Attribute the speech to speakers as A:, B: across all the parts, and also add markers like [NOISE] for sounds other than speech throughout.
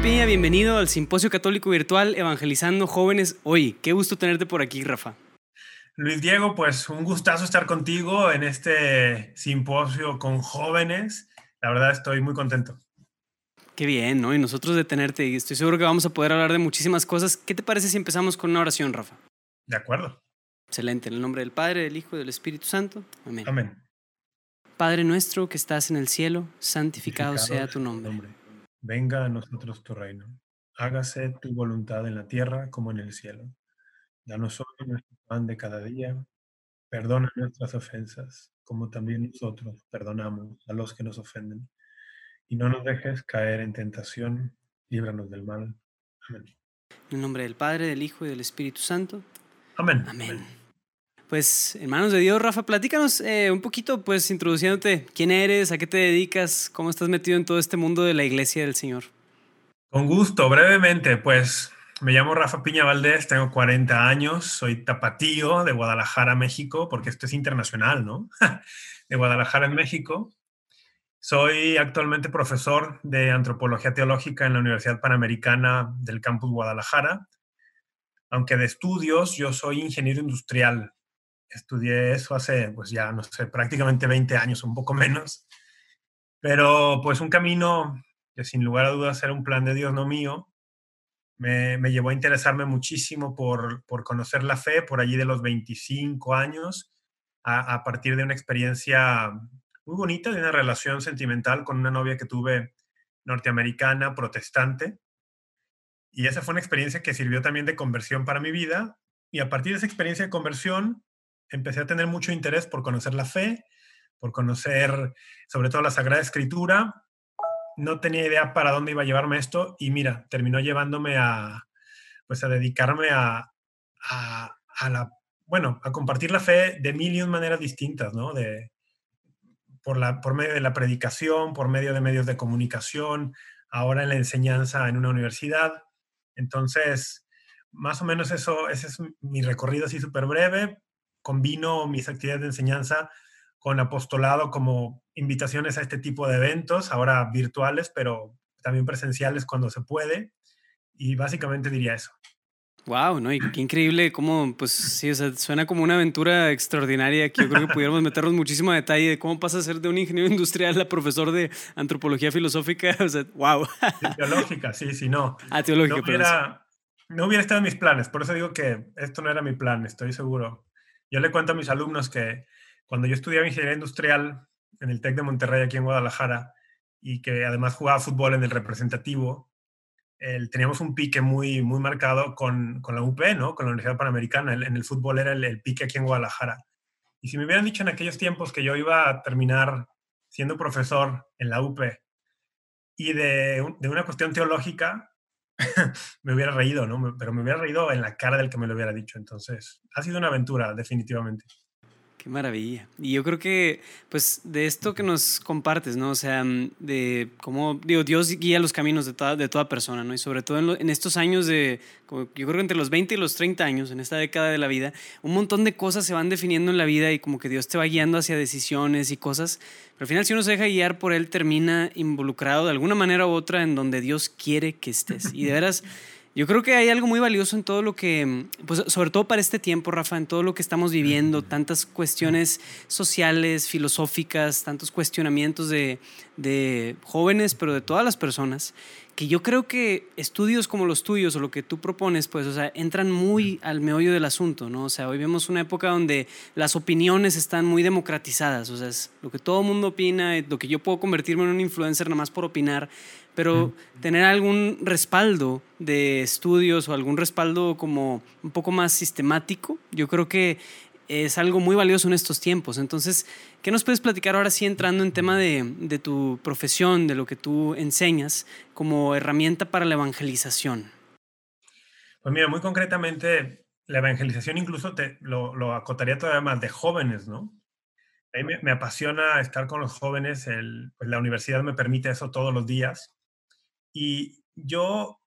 A: Rafa Piña, bienvenido al Simposio Católico Virtual Evangelizando Jóvenes Hoy. Qué gusto tenerte por aquí, Rafa.
B: Luis Diego, pues un gustazo estar contigo en este simposio con jóvenes. La verdad estoy muy contento.
A: Qué bien, ¿no? Y nosotros de tenerte, y estoy seguro que vamos a poder hablar de muchísimas cosas. ¿Qué te parece si empezamos con una oración, Rafa?
B: De acuerdo.
A: Excelente, en el nombre del Padre, del Hijo y del Espíritu Santo. Amén.
B: Amén.
A: Padre nuestro que estás en el cielo, santificado, sea tu nombre.
B: Venga a nosotros tu reino. Hágase tu voluntad en la tierra como en el cielo. Danos hoy nuestro pan de cada día. Perdona nuestras ofensas, como también nosotros perdonamos a los que nos ofenden. Y no nos dejes caer en tentación, líbranos del mal. Amén.
A: En el nombre del Padre, del Hijo y del Espíritu Santo.
B: Amén.
A: Amén. Pues, hermanos de Dios, Rafa, platícanos eh, un poquito, pues, introduciéndote, quién eres, a qué te dedicas, cómo estás metido en todo este mundo de la iglesia del Señor.
B: Con gusto, brevemente, pues, me llamo Rafa Piña Valdés, tengo 40 años, soy tapatío de Guadalajara, México, porque esto es internacional, ¿no? [LAUGHS] de Guadalajara, en México. Soy actualmente profesor de antropología teológica en la Universidad Panamericana del campus Guadalajara, aunque de estudios yo soy ingeniero industrial estudié eso hace, pues ya, no sé, prácticamente 20 años, un poco menos. Pero pues un camino que sin lugar a dudas era un plan de Dios, no mío, me, me llevó a interesarme muchísimo por, por, conocer la fe por allí de los 25 años, a, a, partir de una experiencia muy bonita, de una relación sentimental con una novia que tuve norteamericana, protestante. Y esa fue una experiencia que sirvió también de conversión para mi vida. Y a partir de esa experiencia de conversión, empecé a tener mucho interés por conocer la fe, por conocer sobre todo la Sagrada Escritura. No tenía idea para dónde iba a llevarme esto y mira, terminó llevándome a, pues a dedicarme a, a, a la, bueno, a compartir la fe de mil y un maneras distintas, ¿no? De, por, la, por medio de la predicación, por medio de medios de comunicación, ahora en la enseñanza en una universidad. Entonces, más o menos eso, ese es mi recorrido así súper breve, combino mis actividades de enseñanza con apostolado como invitaciones a este tipo de eventos, ahora virtuales, pero también presenciales cuando se puede. Y básicamente diría eso.
A: Wow, ¿no? Y qué increíble cómo, pues sí, o sea, suena como una aventura extraordinaria que yo creo que pudiéramos meternos muchísimo detalle de cómo pasa a ser de un ingeniero [LAUGHS] industrial a profesor de antropología filosófica. [LAUGHS] O sea, wow.
B: teológica, sí, sí, no.
A: Ah, teológica,
B: no hubiera, no hubiera estado en mis planes, por eso digo que esto no era mi plan, estoy seguro. Yo le cuento a mis alumnos que cuando yo estudiaba ingeniería industrial en el TEC de Monterrey, aquí en Guadalajara, y que además jugaba fútbol en el representativo, teníamos un pique muy, muy marcado con, con, la UP, ¿no? con la Universidad Panamericana. En el fútbol era el, pique aquí en Guadalajara. Y si me hubieran dicho en aquellos tiempos que yo iba a terminar siendo profesor en la UP y de una cuestión teológica, [LAUGHS] me hubiera reído, ¿no? Pero me hubiera reído en la cara del que me lo hubiera dicho. Entonces, ha sido una aventura, definitivamente.
A: Qué maravilla. Y yo creo que, pues, de esto que nos compartes, ¿no? O sea, mm, de cómo, digo, Dios guía los caminos de toda, de toda persona, ¿no? Y sobre todo en, estos años de, como, yo creo que entre los 20 y los 30 años, en esta década de la vida, un montón de cosas se van definiendo en la vida y como que Dios te va guiando hacia decisiones y cosas. Pero al final, si uno se deja guiar por Él, termina involucrado de alguna manera u otra en donde Dios quiere que estés. Y de veras... Yo creo que hay algo muy valioso en todo lo que, pues sobre todo para este tiempo, Rafa, en todo lo que estamos viviendo, tantas cuestiones sociales, filosóficas, tantos cuestionamientos de, de jóvenes, pero de todas las personas, que yo creo que estudios como los tuyos o lo que tú propones, pues, o sea, entran muy al meollo del asunto, ¿no? O sea, hoy vemos una época donde las opiniones están muy democratizadas, o sea, es lo que todo el mundo opina, lo que yo puedo convertirme en un influencer nada más por opinar, pero tener algún respaldo de estudios o algún respaldo como un poco más sistemático, yo creo que es algo muy valioso en estos tiempos. Entonces, ¿qué nos puedes platicar ahora sí entrando en tema de, de tu profesión, de lo que tú enseñas como herramienta para la evangelización?
B: Pues mira, muy concretamente, la evangelización incluso te, lo, lo acotaría todavía más de jóvenes, ¿no? A mí me, me apasiona estar con los jóvenes, el, pues la universidad me permite eso todos los días. Y yo,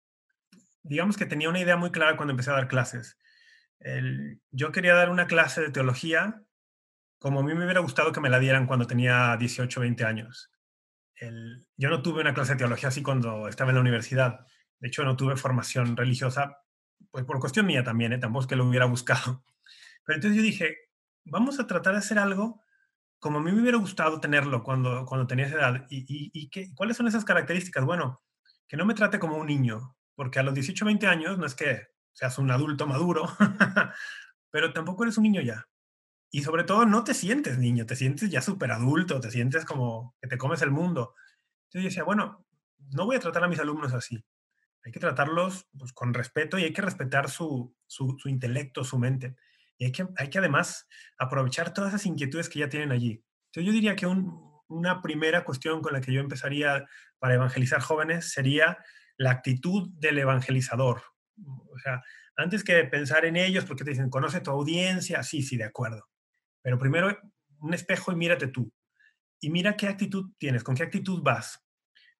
B: digamos que tenía una idea muy clara cuando empecé a dar clases. El, yo quería dar una clase de teología como a mí me hubiera gustado que me la dieran cuando tenía 18 o 20 años. El, yo no tuve una clase de teología así cuando estaba en la universidad. De hecho, no tuve formación religiosa, pues por cuestión mía también, ¿eh? tampoco es que lo hubiera buscado. [LAUGHS] Pero entonces yo dije, vamos a tratar de hacer algo como a mí me hubiera gustado tenerlo cuando, cuando tenía esa edad. ¿Y, y, qué, cuáles son esas características? Bueno, que no me trate como un niño, porque a los 18, 20 años no es que seas un adulto maduro, [LAUGHS] pero tampoco eres un niño ya. Y sobre todo no te sientes niño, te sientes ya súper adulto, te sientes como que te comes el mundo. Entonces yo decía, bueno, no voy a tratar a mis alumnos así. Hay que tratarlos pues, con respeto y hay que respetar su, su, intelecto, su mente. Y hay que, hay que además aprovechar todas esas inquietudes que ya tienen allí. Entonces yo diría que una primera cuestión con la que yo empezaría para evangelizar jóvenes sería la actitud del evangelizador. O sea, antes que pensar en ellos, porque te dicen, conoce tu audiencia, sí, sí, de acuerdo. Pero primero un espejo y mírate tú. Y mira qué actitud tienes, con qué actitud vas.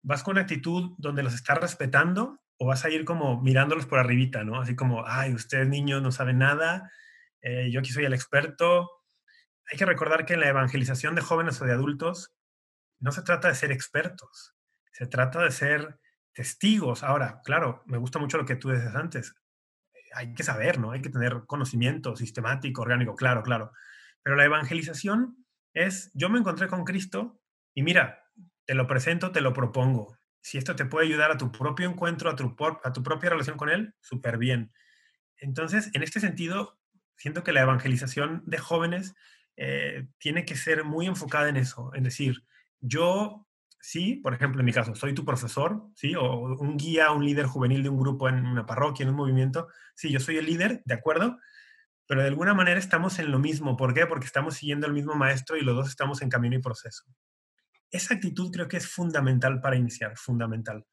B: ¿Vas con una actitud donde los estás respetando o vas a ir como mirándolos por arribita, ¿no? Así como, ay, ustedes niños no saben nada, eh, yo aquí soy el experto. Hay que recordar que en la evangelización de jóvenes o de adultos no se trata de ser expertos, se trata de ser testigos. Ahora, claro, me gusta mucho lo que tú dices antes. Hay que saber, ¿no? Hay que tener conocimiento sistemático, orgánico, claro, claro. Pero la evangelización es, yo me encontré con Cristo y mira, te lo presento, te lo propongo. Si esto te puede ayudar a tu propio encuentro, a tu, a tu propia relación con Él, súper bien. Entonces, en este sentido, siento que la evangelización de jóvenes eh, tiene que ser muy enfocada en eso, en decir, yo sí, por ejemplo, en mi caso, soy tu profesor, sí, o un guía, un líder juvenil de un grupo en una parroquia, en un movimiento, sí, yo soy el líder, de acuerdo, pero de alguna manera estamos en lo mismo. ¿Por qué? Porque estamos siguiendo al mismo maestro y los dos estamos en camino y proceso. Esa actitud creo que es fundamental para iniciar, fundamental.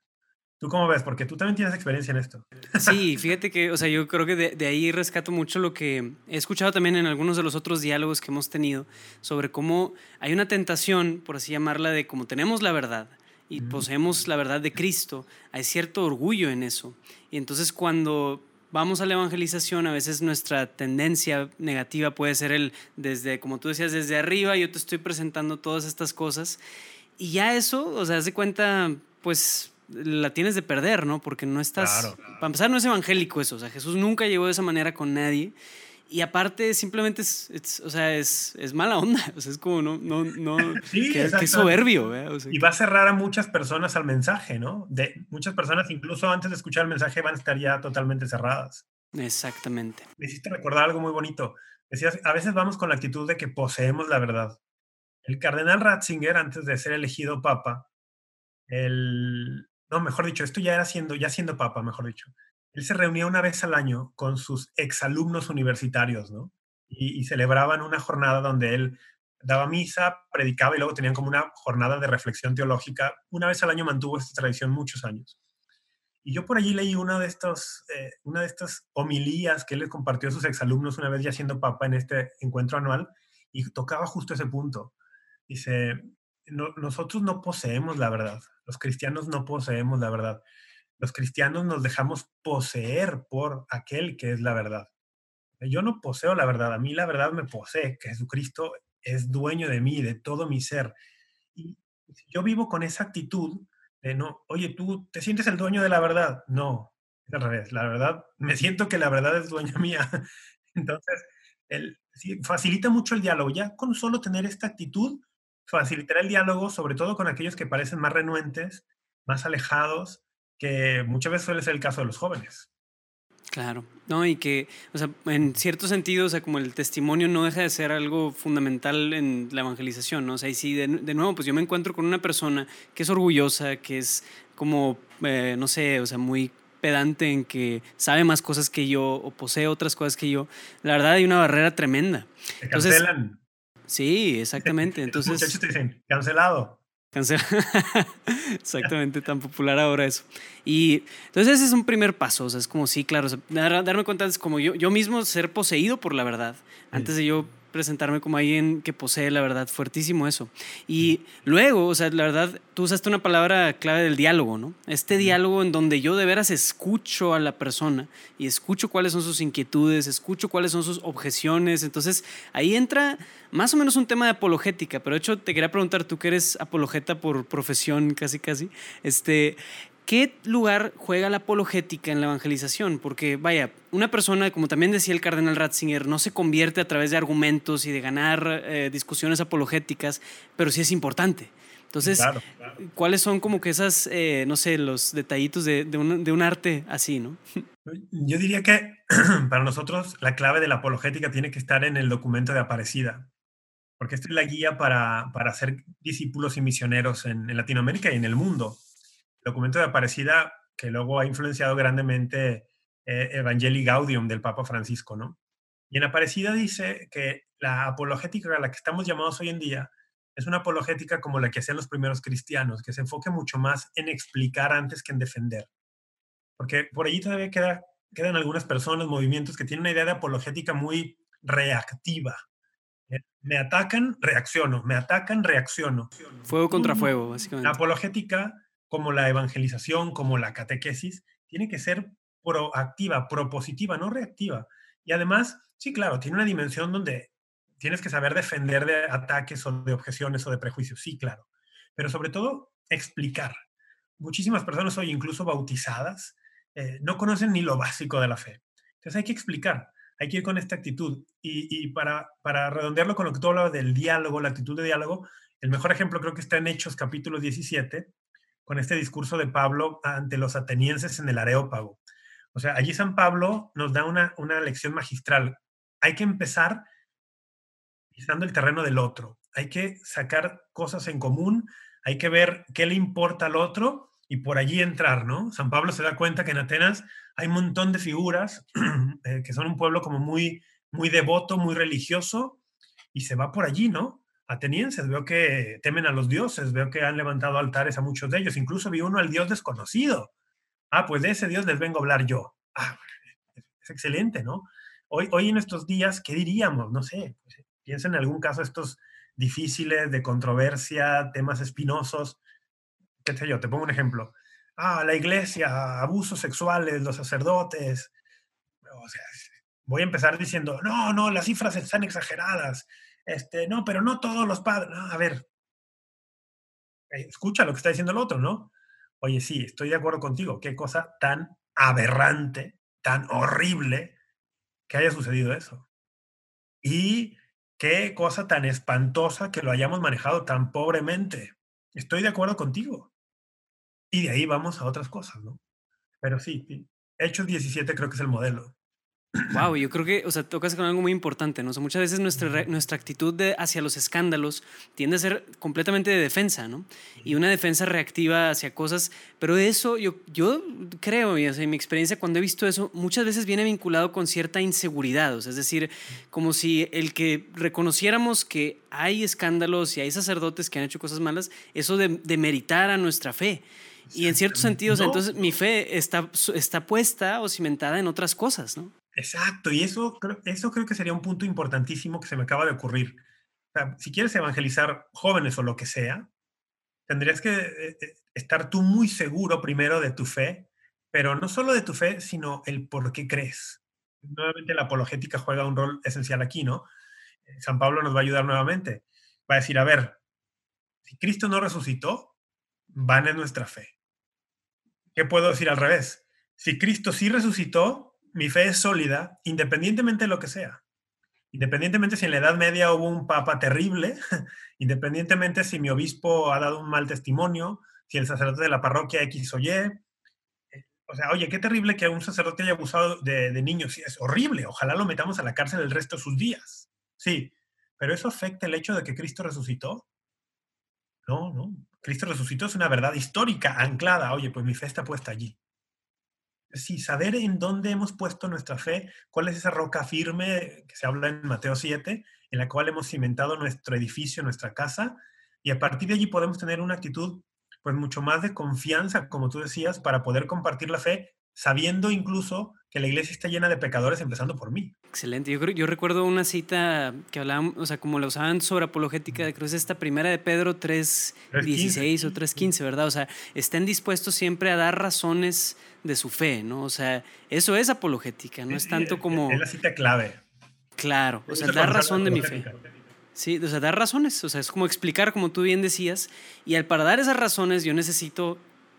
B: ¿Tú cómo ves? Porque tú también tienes experiencia en esto.
A: Sí, [LAUGHS] fíjate que, o sea, yo creo que de, ahí rescato mucho lo que he escuchado también en algunos de los otros diálogos que hemos tenido sobre cómo hay una tentación, por así llamarla, de como tenemos la verdad y poseemos la verdad de Cristo, hay cierto orgullo en eso. Y entonces cuando vamos a la evangelización, a veces nuestra tendencia negativa puede ser el desde, como tú decías, desde arriba, yo te estoy presentando todas estas cosas. Y ya eso, o sea, hace cuenta, pues la tienes de perder, ¿no? Porque no estás... Para empezar, no es evangélico eso. O sea, Jesús nunca llegó de esa manera con nadie. Y aparte, simplemente es, o sea, es, es, mala onda. [LAUGHS] O sea, es como, no, no, no. [LAUGHS] Sí, qué, soberbio.
B: y va a cerrar a muchas personas al mensaje, ¿no? De muchas personas, incluso antes de escuchar el mensaje, van a estar ya totalmente cerradas.
A: Exactamente.
B: Me hiciste recordar algo muy bonito. Decías, a veces vamos con la actitud de que poseemos la verdad. El cardenal Ratzinger, antes de ser elegido papa, el, no, mejor dicho, esto ya era siendo, ya siendo papa, mejor dicho. Él se reunía una vez al año con sus exalumnos universitarios, ¿no? Y, celebraban una jornada donde él daba misa, predicaba y luego tenían como una jornada de reflexión teológica. Una vez al año mantuvo esta tradición muchos años. Y yo por allí leí una de, estos, eh, una de estas homilías que él les compartió a sus exalumnos una vez ya siendo papa en este encuentro anual y tocaba justo ese punto. Dice, nosotros no poseemos la verdad, los cristianos no poseemos la verdad. Los cristianos nos dejamos poseer por aquel que es la verdad. Yo no poseo la verdad, a mí la verdad me posee, Jesucristo es dueño de mí, de todo mi ser. Y yo vivo con esa actitud de no, oye, tú te sientes el dueño de la verdad. No, es al revés, la verdad, me siento que la verdad es dueña [LAUGHS] mía. Entonces, el, facilita mucho el diálogo. Ya con solo tener esta actitud, facilitar el diálogo, sobre todo con aquellos que parecen más renuentes, más alejados, que muchas veces suele ser el caso de los jóvenes.
A: Claro, no, y que, o sea, en cierto sentido, o sea, como el testimonio no deja de ser algo fundamental en la evangelización, ¿no? O sea, y si de, nuevo, pues yo me encuentro con una persona que es orgullosa, que es como, eh, no sé, o sea, muy pedante en que sabe más cosas que yo o posee otras cosas que yo, la verdad hay una barrera tremenda.
B: Entonces,
A: Sí, [LAUGHS] exactamente. Entonces,
B: Los muchachos te dicen, cancelado.
A: Cancelado. [LAUGHS] exactamente, tan popular ahora eso. Y entonces ese es un primer paso, o sea, es como, sí, claro, darme cuenta es como yo, yo mismo ser poseído por la verdad, antes de yo presentarme como alguien que posee la verdad, fuertísimo eso. Y luego, o sea, la verdad, tú usaste una palabra clave del diálogo, ¿no? Este diálogo en donde yo de veras escucho a la persona y escucho cuáles son sus inquietudes, escucho cuáles son sus objeciones. Entonces, ahí entra más o menos un tema de apologética, pero de hecho te quería preguntar, tú que eres apologeta por profesión casi casi, este, ¿qué lugar juega la apologética en la evangelización? Porque, vaya, una persona, como también decía el cardenal Ratzinger, no se convierte a través de argumentos y de ganar eh, discusiones apologéticas, pero sí es importante. Entonces, ¿cuáles son como que esas, eh, no sé, los detallitos de, de, un, de, un, arte así, no?
B: Yo diría que [CLEARS THROAT] para nosotros la clave de la apologética tiene que estar en el documento de Aparecida, porque esta es la guía para, para ser discípulos y misioneros en, en Latinoamérica y en el mundo. Documento de Aparecida que luego ha influenciado grandemente eh, Evangelii Gaudium del Papa Francisco, ¿no? Y en Aparecida dice que la apologética a la que estamos llamados hoy en día es una apologética como la que hacían los primeros cristianos, que se enfoque mucho más en explicar antes que en defender. Porque por allí todavía queda, quedan algunas personas, movimientos que tienen una idea de apologética muy reactiva. Eh, me atacan, reacciono, me atacan, reacciono.
A: Fuego contra fuego, básicamente.
B: La apologética, como la evangelización, como la catequesis, tiene que ser proactiva, propositiva, no reactiva. Y además, sí, claro, tiene una dimensión donde tienes que saber defender de ataques o de objeciones o de prejuicios, sí, claro. Pero sobre todo, explicar. Muchísimas personas hoy, incluso bautizadas, eh, no conocen ni lo básico de la fe. Entonces hay que explicar, hay que ir con esta actitud. Y, para, para redondearlo con lo que tú hablabas del diálogo, la actitud de diálogo, el mejor ejemplo creo que está en Hechos capítulo 17, con este discurso de Pablo ante los atenienses en el Areópago. O sea, allí San Pablo nos da una, una lección magistral. Hay que empezar pisando el terreno del otro. Hay que sacar cosas en común, hay que ver qué le importa al otro y por allí entrar, ¿no? San Pablo se da cuenta que en Atenas hay un montón de figuras [CLEARS THROAT] eh, que son un pueblo como muy, muy devoto, muy religioso, y se va por allí, ¿no? Atenienses, veo que temen a los dioses, veo que han levantado altares a muchos de ellos, incluso vi uno al dios desconocido. Ah, pues de ese dios les vengo a hablar yo. Ah, es excelente, ¿no? Hoy, hoy en estos días, ¿qué diríamos? No sé, pues, Piensa en algún caso estos difíciles de controversia, temas espinosos. ¿Qué sé yo? Te pongo un ejemplo. Ah, la iglesia, abusos sexuales, los sacerdotes. O sea, voy a empezar diciendo, no, no, las cifras están exageradas. Este, no, pero no todos los padres. a ver, escucha lo que está diciendo el otro, ¿no? Oye, sí, estoy de acuerdo contigo. Qué cosa tan aberrante, tan horrible que haya sucedido eso. Y Qué cosa tan espantosa que lo hayamos manejado tan pobremente. Estoy de acuerdo contigo. Y de ahí vamos a otras cosas, ¿no? Pero sí, Hechos 17 creo que es el modelo.
A: Wow, yo creo que, o sea, tocas con algo muy importante, ¿no? O sea, muchas veces nuestra, nuestra actitud de, hacia los escándalos tiende a ser completamente de defensa, ¿no? Y una defensa reactiva hacia cosas, pero eso yo, yo creo, y o sea, en mi experiencia cuando he visto eso, muchas veces viene vinculado con cierta inseguridad, o sea, es decir, como si el que reconociéramos que hay escándalos y hay sacerdotes que han hecho cosas malas, eso de, demeritara nuestra fe. Y en ciertos sentidos, entonces mi fe está, está puesta o cimentada en otras cosas, ¿no?
B: Exacto, y eso, eso creo que sería un punto importantísimo que se me acaba de ocurrir. si quieres evangelizar jóvenes o lo que sea, tendrías que eh, eh, estar tú muy seguro primero de tu fe, pero no solo de tu fe, sino el por qué crees. Nuevamente la apologética juega un rol esencial aquí, ¿no? Eh, San Pablo nos va a ayudar nuevamente. Va a decir, a ver, si Cristo no resucitó, van en nuestra fe. ¿Qué puedo decir al revés? Si Cristo sí resucitó, mi fe es sólida independientemente de lo que sea. Independientemente si en la Edad Media hubo un papa terrible, [LAUGHS] independientemente si mi obispo ha dado un mal testimonio, si el sacerdote de la parroquia X o Y. Eh, o sea, oye, qué terrible que un sacerdote haya abusado de, de niños. Es horrible. Ojalá lo metamos a la cárcel el resto de sus días. Sí, pero eso afecta el hecho de que Cristo resucitó. No, no. Cristo resucitó es una verdad histórica, anclada. Oye, pues mi fe está puesta allí sí, saber en dónde hemos puesto nuestra fe, cuál es esa roca firme que se habla en Mateo 7, en la cual hemos cimentado nuestro edificio, nuestra casa, y a partir de allí podemos tener una actitud pues mucho más de confianza, como tú decías, para poder compartir la fe, sabiendo incluso que la iglesia está llena de pecadores, empezando por mí.
A: Excelente. Yo, yo recuerdo una cita que hablaban, o sea, como la usaban sobre apologética, creo que es esta primera de Pedro 3.16 o 3.15, ¿verdad? O sea, estén dispuestos siempre a dar razones de su fe, ¿no? O sea, eso es apologética, no es tanto como...
B: Es la cita clave.
A: Claro, o sea, dar razón de mi fe. Sí, o sea, dar razones, o sea, es como explicar, como tú bien decías, y al para dar esas razones yo necesito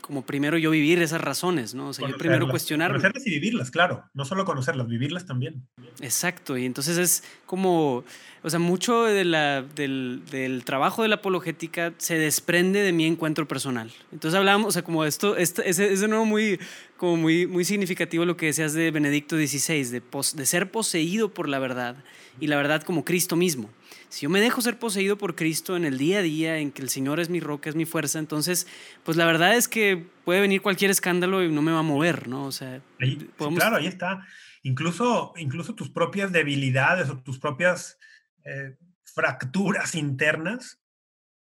A: como primero yo vivir esas razones, ¿no? O sea, yo primero cuestionarme.
B: Conocerlas y vivirlas, claro. No solo conocerlas, vivirlas también.
A: Exacto. Y entonces es como, o sea, mucho de la, del, del, trabajo de la apologética se desprende de mi encuentro personal. Entonces hablábamos, o sea, como esto, esto es, es, de nuevo muy, como muy, muy significativo lo que decías de Benedicto XVI, de, de ser poseído por la verdad y la verdad como Cristo mismo si yo me dejo ser poseído por Cristo en el día a día, en que el Señor es mi roca, es mi fuerza, entonces, pues la verdad es que puede venir cualquier escándalo y no me va a mover, ¿no? O sea,
B: claro, ahí está. Incluso, incluso tus propias debilidades o tus propias eh, fracturas internas,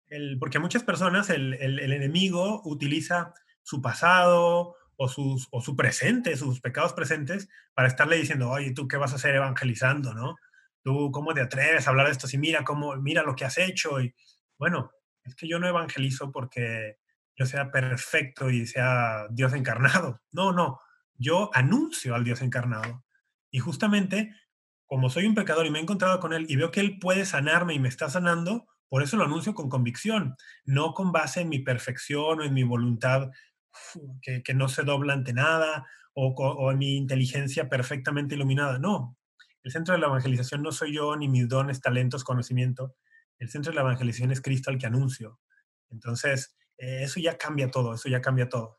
B: el, porque muchas personas el, el, el, enemigo utiliza su pasado o, sus, o su presente, sus pecados presentes, para estarle diciendo, oye, ¿tú qué vas a hacer evangelizando, no? Tú cómo te atreves a hablar de esto, si mira cómo, mira lo que has hecho. Y bueno, es que yo no evangelizo porque yo sea perfecto y sea Dios encarnado. No, no, yo anuncio al Dios encarnado. Y justamente, como soy un pecador y me he encontrado con Él y veo que Él puede sanarme y me está sanando, por eso lo anuncio con convicción, no con base en mi perfección o en mi voluntad que, que no se dobla ante nada o, o en mi inteligencia perfectamente iluminada. No, el centro de la evangelización no soy yo, ni mis dones, talentos, conocimiento. El centro de la evangelización es Cristo al que anuncio. Entonces, eh, eso ya cambia todo, eso ya cambia todo.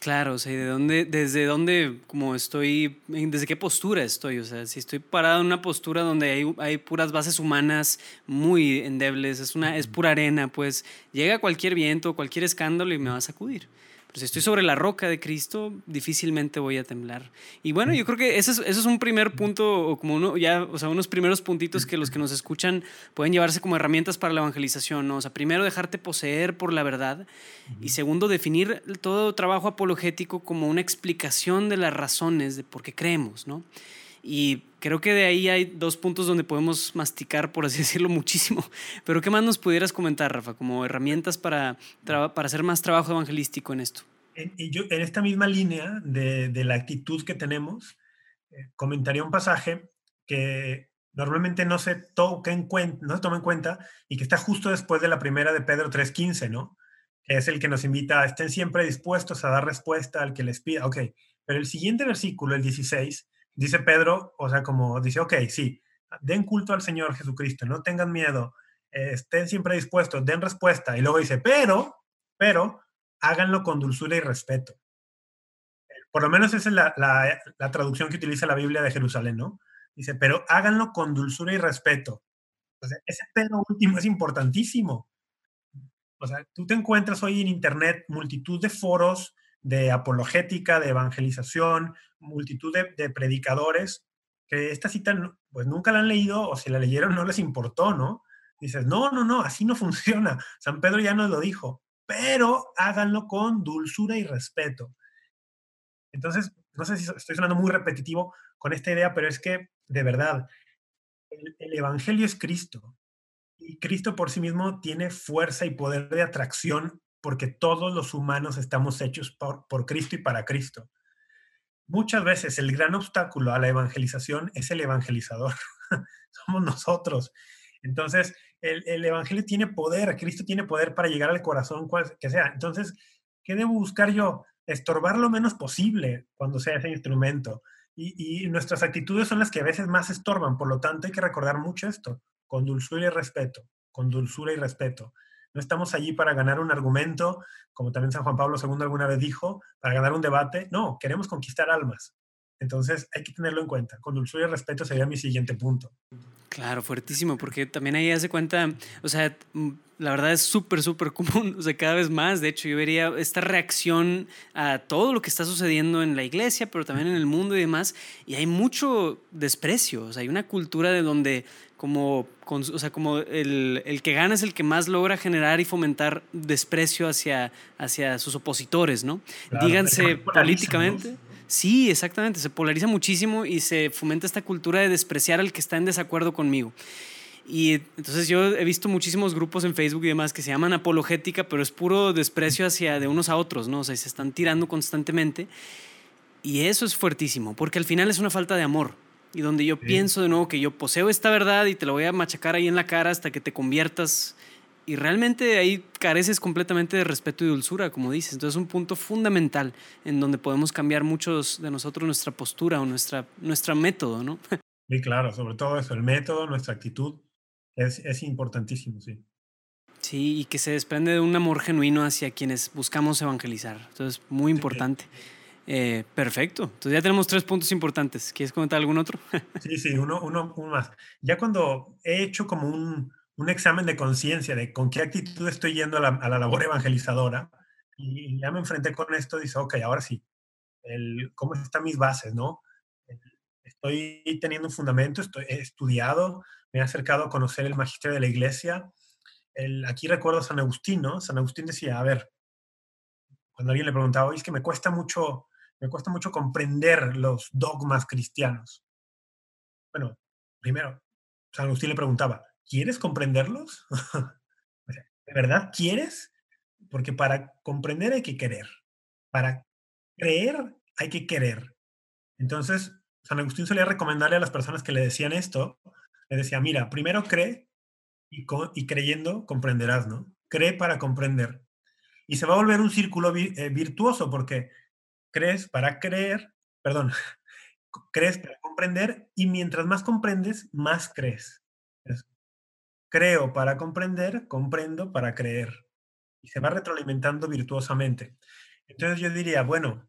A: Claro, o sea, ¿de dónde, desde dónde, como estoy, desde qué postura estoy? O sea, si estoy parado en una postura donde hay, hay puras bases humanas muy endebles, es, una, es pura arena, pues llega cualquier viento, cualquier escándalo y me va a sacudir. Pero si estoy sobre la roca de Cristo, difícilmente voy a temblar. Y bueno, yo creo que ese es, eso es un primer punto, o como uno, ya, o sea, unos primeros puntitos que los que nos escuchan pueden llevarse como herramientas para la evangelización, ¿no? O sea, primero dejarte poseer por la verdad y segundo definir todo trabajo apologético como una explicación de las razones de por qué creemos, ¿no? Y creo que de ahí hay dos puntos donde podemos masticar, por así [LAUGHS] decirlo, muchísimo. Pero ¿qué más nos pudieras comentar, Rafa, como herramientas para, para hacer más trabajo evangelístico en esto?
B: En, yo, en esta misma línea de, la actitud que tenemos, eh, comentaría un pasaje que normalmente no se toma en cuenta y que está justo después de la primera de Pedro 3.15, ¿no? Que es el que nos invita a estén siempre dispuestos a dar respuesta al que les pida. Ok, pero el siguiente versículo, el 16, dice Pedro, o sea, como dice, ok, sí, den culto al Señor Jesucristo, no tengan miedo, eh, estén siempre dispuestos, den respuesta. Y luego dice, pero, pero, háganlo con dulzura y respeto. Por lo menos esa es la, la, traducción que utiliza la Biblia de Jerusalén, ¿no? Dice, pero háganlo con dulzura y respeto. Ese pero último es importantísimo. O sea, tú te encuentras hoy en Internet multitud de foros de apologética, de evangelización, multitud de, predicadores que esta cita pues nunca la han leído o si la leyeron no les importó, ¿no? Dices, no, no, no, así no [LAUGHS] funciona. San Pedro ya nos lo dijo, pero háganlo con dulzura y respeto. Entonces, no sé si estoy sonando muy repetitivo con esta idea, pero es que, de verdad, el, el Evangelio es Cristo. Y Cristo por sí mismo tiene fuerza y poder de atracción porque todos los humanos estamos hechos por, Cristo y para Cristo muchas veces el gran obstáculo a la evangelización es el evangelizador. [LAUGHS] Somos nosotros. Entonces, el, Evangelio tiene poder, Cristo tiene poder para llegar al corazón, cual que sea. Entonces, ¿qué debo buscar yo? Estorbar lo menos posible cuando sea ese instrumento. Y, nuestras actitudes son las que a veces más estorban. Por lo tanto, hay que recordar mucho esto, con dulzura y respeto, con dulzura y respeto. No estamos allí para ganar un argumento, como también San Juan Pablo II alguna vez dijo, para ganar un debate. No, queremos conquistar almas. Entonces hay que tenerlo en cuenta. Con dulzura y respeto sería mi siguiente punto.
A: Claro, fuertísimo, porque también ahí hace cuenta, o sea, mm, la verdad es súper, súper [LAUGHS] común, o sea, cada vez más, de hecho, yo vería esta reacción a todo lo que está sucediendo en la iglesia, pero también en el mundo y demás, y hay mucho desprecio, o sea, hay una cultura de donde como, o sea, como el, el, que gana es el que más logra generar y fomentar desprecio hacia, hacia sus opositores, ¿no? Díganse políticamente. Sí, exactamente, se polariza muchísimo y se fomenta esta cultura de despreciar al que está en desacuerdo conmigo. Y entonces yo he visto muchísimos grupos en Facebook y demás que se llaman apologética, pero es puro desprecio hacia de unos a otros, ¿no? O sea, se están tirando constantemente. Y eso es fuertísimo, porque al final es una falta de amor. Y donde yo pienso de nuevo que yo poseo esta verdad y te la voy a machacar ahí en la cara hasta que te conviertas y realmente ahí careces completamente de respeto y dulzura, como dices. Entonces es un punto fundamental en donde podemos cambiar muchos de nosotros nuestra postura o nuestra, nuestro método, ¿no? [LAUGHS]
B: Sí, claro, sobre todo eso, el método, nuestra actitud es, es importantísimo, sí.
A: Sí, y que se desprende de un amor genuino hacia quienes buscamos evangelizar. Entonces, muy importante. Eh, perfecto. Entonces ya tenemos tres puntos importantes. ¿Quieres comentar algún otro? [LAUGHS]
B: sí, sí, uno, uno, uno, más. Ya cuando he hecho como un, un examen de conciencia de con qué actitud estoy yendo a la, a la, labor evangelizadora y ya me enfrenté con esto, dice, ok, ahora sí, el, ¿cómo están mis bases, no? Estoy teniendo un fundamento, estoy, he estudiado, me he acercado a conocer el magisterio de la iglesia. Aquí recuerdo a San Agustín, ¿no? San Agustín decía, a ver, cuando alguien le preguntaba, es que me cuesta mucho me cuesta mucho comprender los dogmas cristianos. Bueno, primero, San Agustín le preguntaba, ¿quieres comprenderlos? [LAUGHS] ¿De verdad quieres? Porque para comprender hay que querer. Para creer hay que querer. Entonces, San Agustín solía recomendarle a las personas que le decían esto, le decía, mira, primero cree y, creyendo comprenderás, ¿no? Cree para comprender. Y se va a volver un círculo eh, virtuoso porque crees para creer, perdón, [LAUGHS] crees para comprender y mientras más comprendes, más crees. Creo para comprender, comprendo para creer. Y se va retroalimentando virtuosamente. Entonces yo diría, bueno,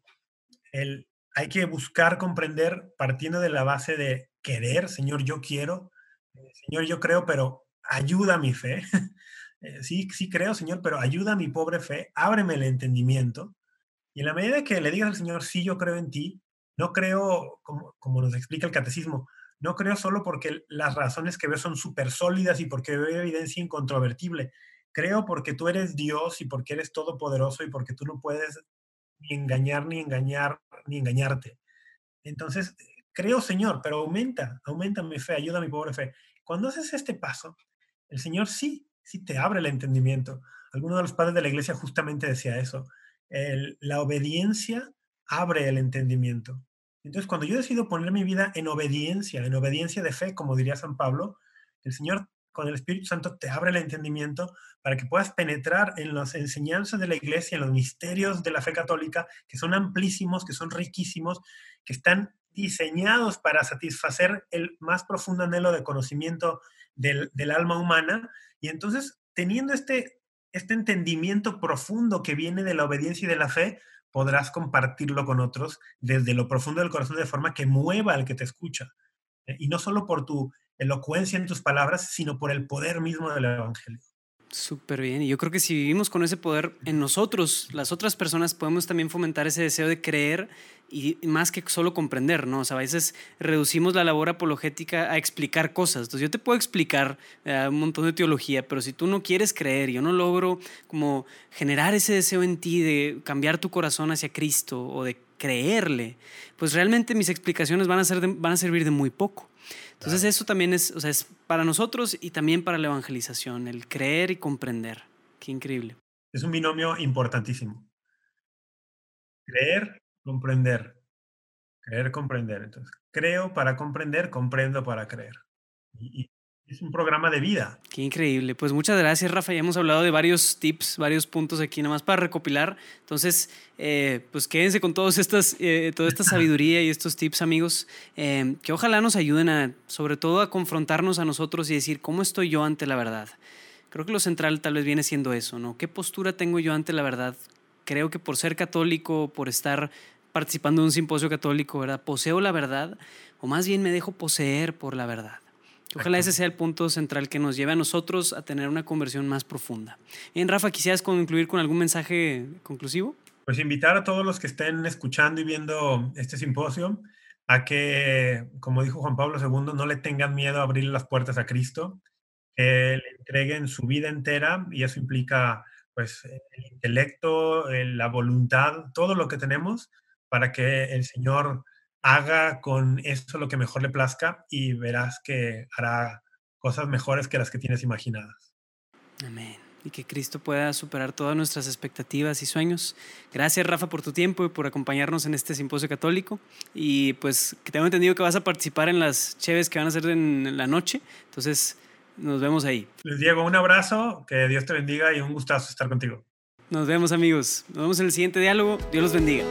B: el, hay que buscar comprender partiendo de la base de querer, Señor, yo quiero, eh, Señor, yo creo, pero ayuda a mi fe. [LAUGHS] Eh, sí, sí creo, Señor, pero ayuda a mi pobre fe, ábreme el entendimiento y en la medida que le digas al Señor, sí, yo creo en ti, no creo, como, como nos explica el catecismo, no creo solo porque las razones que veo son súper sólidas y porque veo evidencia incontrovertible. Creo porque tú eres Dios y porque eres todopoderoso y porque tú no puedes ni engañar, ni engañar, ni engañarte. Entonces, creo, Señor, pero aumenta, aumenta mi fe, ayuda a mi pobre fe. Cuando haces este paso, el Señor sí, sí te abre el entendimiento. Alguno de los padres de la iglesia justamente decía eso la obediencia abre el entendimiento. Entonces, cuando yo decido poner mi vida en obediencia, en obediencia de fe, como diría San Pablo, el Señor con el Espíritu Santo te abre el entendimiento para que puedas penetrar en las enseñanzas de la iglesia, en los misterios de la fe católica, que son amplísimos, que son riquísimos, que están diseñados para satisfacer el más profundo anhelo de conocimiento del, alma humana. Y entonces, teniendo este este entendimiento profundo que viene de la obediencia y de la fe, podrás compartirlo con otros desde lo profundo del corazón de forma que mueva al que te escucha. Eh, y no solo por tu elocuencia en tus palabras, sino por el poder mismo del Evangelio.
A: Súper bien. Y yo creo que si vivimos con ese poder en nosotros, las otras personas, podemos también fomentar ese deseo de creer y más que solo comprender, ¿no? O sea, a veces reducimos la labor apologética a explicar cosas. Entonces yo te puedo explicar eh, un montón de teología, pero si tú no quieres creer, yo no logro como generar ese deseo en ti de cambiar tu corazón hacia Cristo o de creerle, pues realmente mis explicaciones van a, ser van a servir de muy poco. Entonces eso también es, o sea, es para nosotros y también para la evangelización, el creer y comprender. Qué increíble.
B: Es un binomio importantísimo. Creer, comprender. Creer, comprender. Entonces, creo para comprender, comprendo para creer. Y, es un programa de vida.
A: Qué increíble. Pues muchas gracias, Rafa. Ya hemos hablado de varios tips, varios puntos aquí, nada más para recopilar. Entonces, eh, pues quédense con todos estas, eh, toda esta [LAUGHS] sabiduría y estos tips, amigos, eh, que ojalá nos ayuden a, sobre todo, a confrontarnos a nosotros y decir, ¿cómo estoy yo ante la verdad? Creo que lo central tal vez viene siendo eso, ¿no? ¿Qué postura tengo yo ante la verdad? Creo que por ser católico, por estar participando en un simposio católico, ¿verdad? ¿Poseo la verdad? O más bien me dejo poseer por la verdad. Ojalá ese sea el punto central que nos lleve a nosotros a tener una conversión más profunda. Bien, Rafa, ¿quisieras concluir con algún mensaje conclusivo?
B: Pues invitar a todos los que estén escuchando y viendo este simposio a que, como dijo Juan Pablo II, no le tengan miedo a abrir las puertas a Cristo, que le entreguen su vida entera y eso implica pues el intelecto, la voluntad, todo lo que tenemos para que el Señor haga con eso lo que mejor le plazca y verás que hará cosas mejores que las que tienes imaginadas.
A: Amén. Y que Cristo pueda superar todas nuestras expectativas y sueños. Gracias, Rafa, por tu tiempo y por acompañarnos en este simposio católico. Y pues que tengo entendido que vas a participar en las cheves que van a ser en la noche. Entonces, Nos vemos ahí.
B: Luis Diego, un abrazo, que Dios te bendiga y un gustazo estar contigo.
A: Nos vemos amigos. Nos vemos en el siguiente diálogo. Dios los bendiga.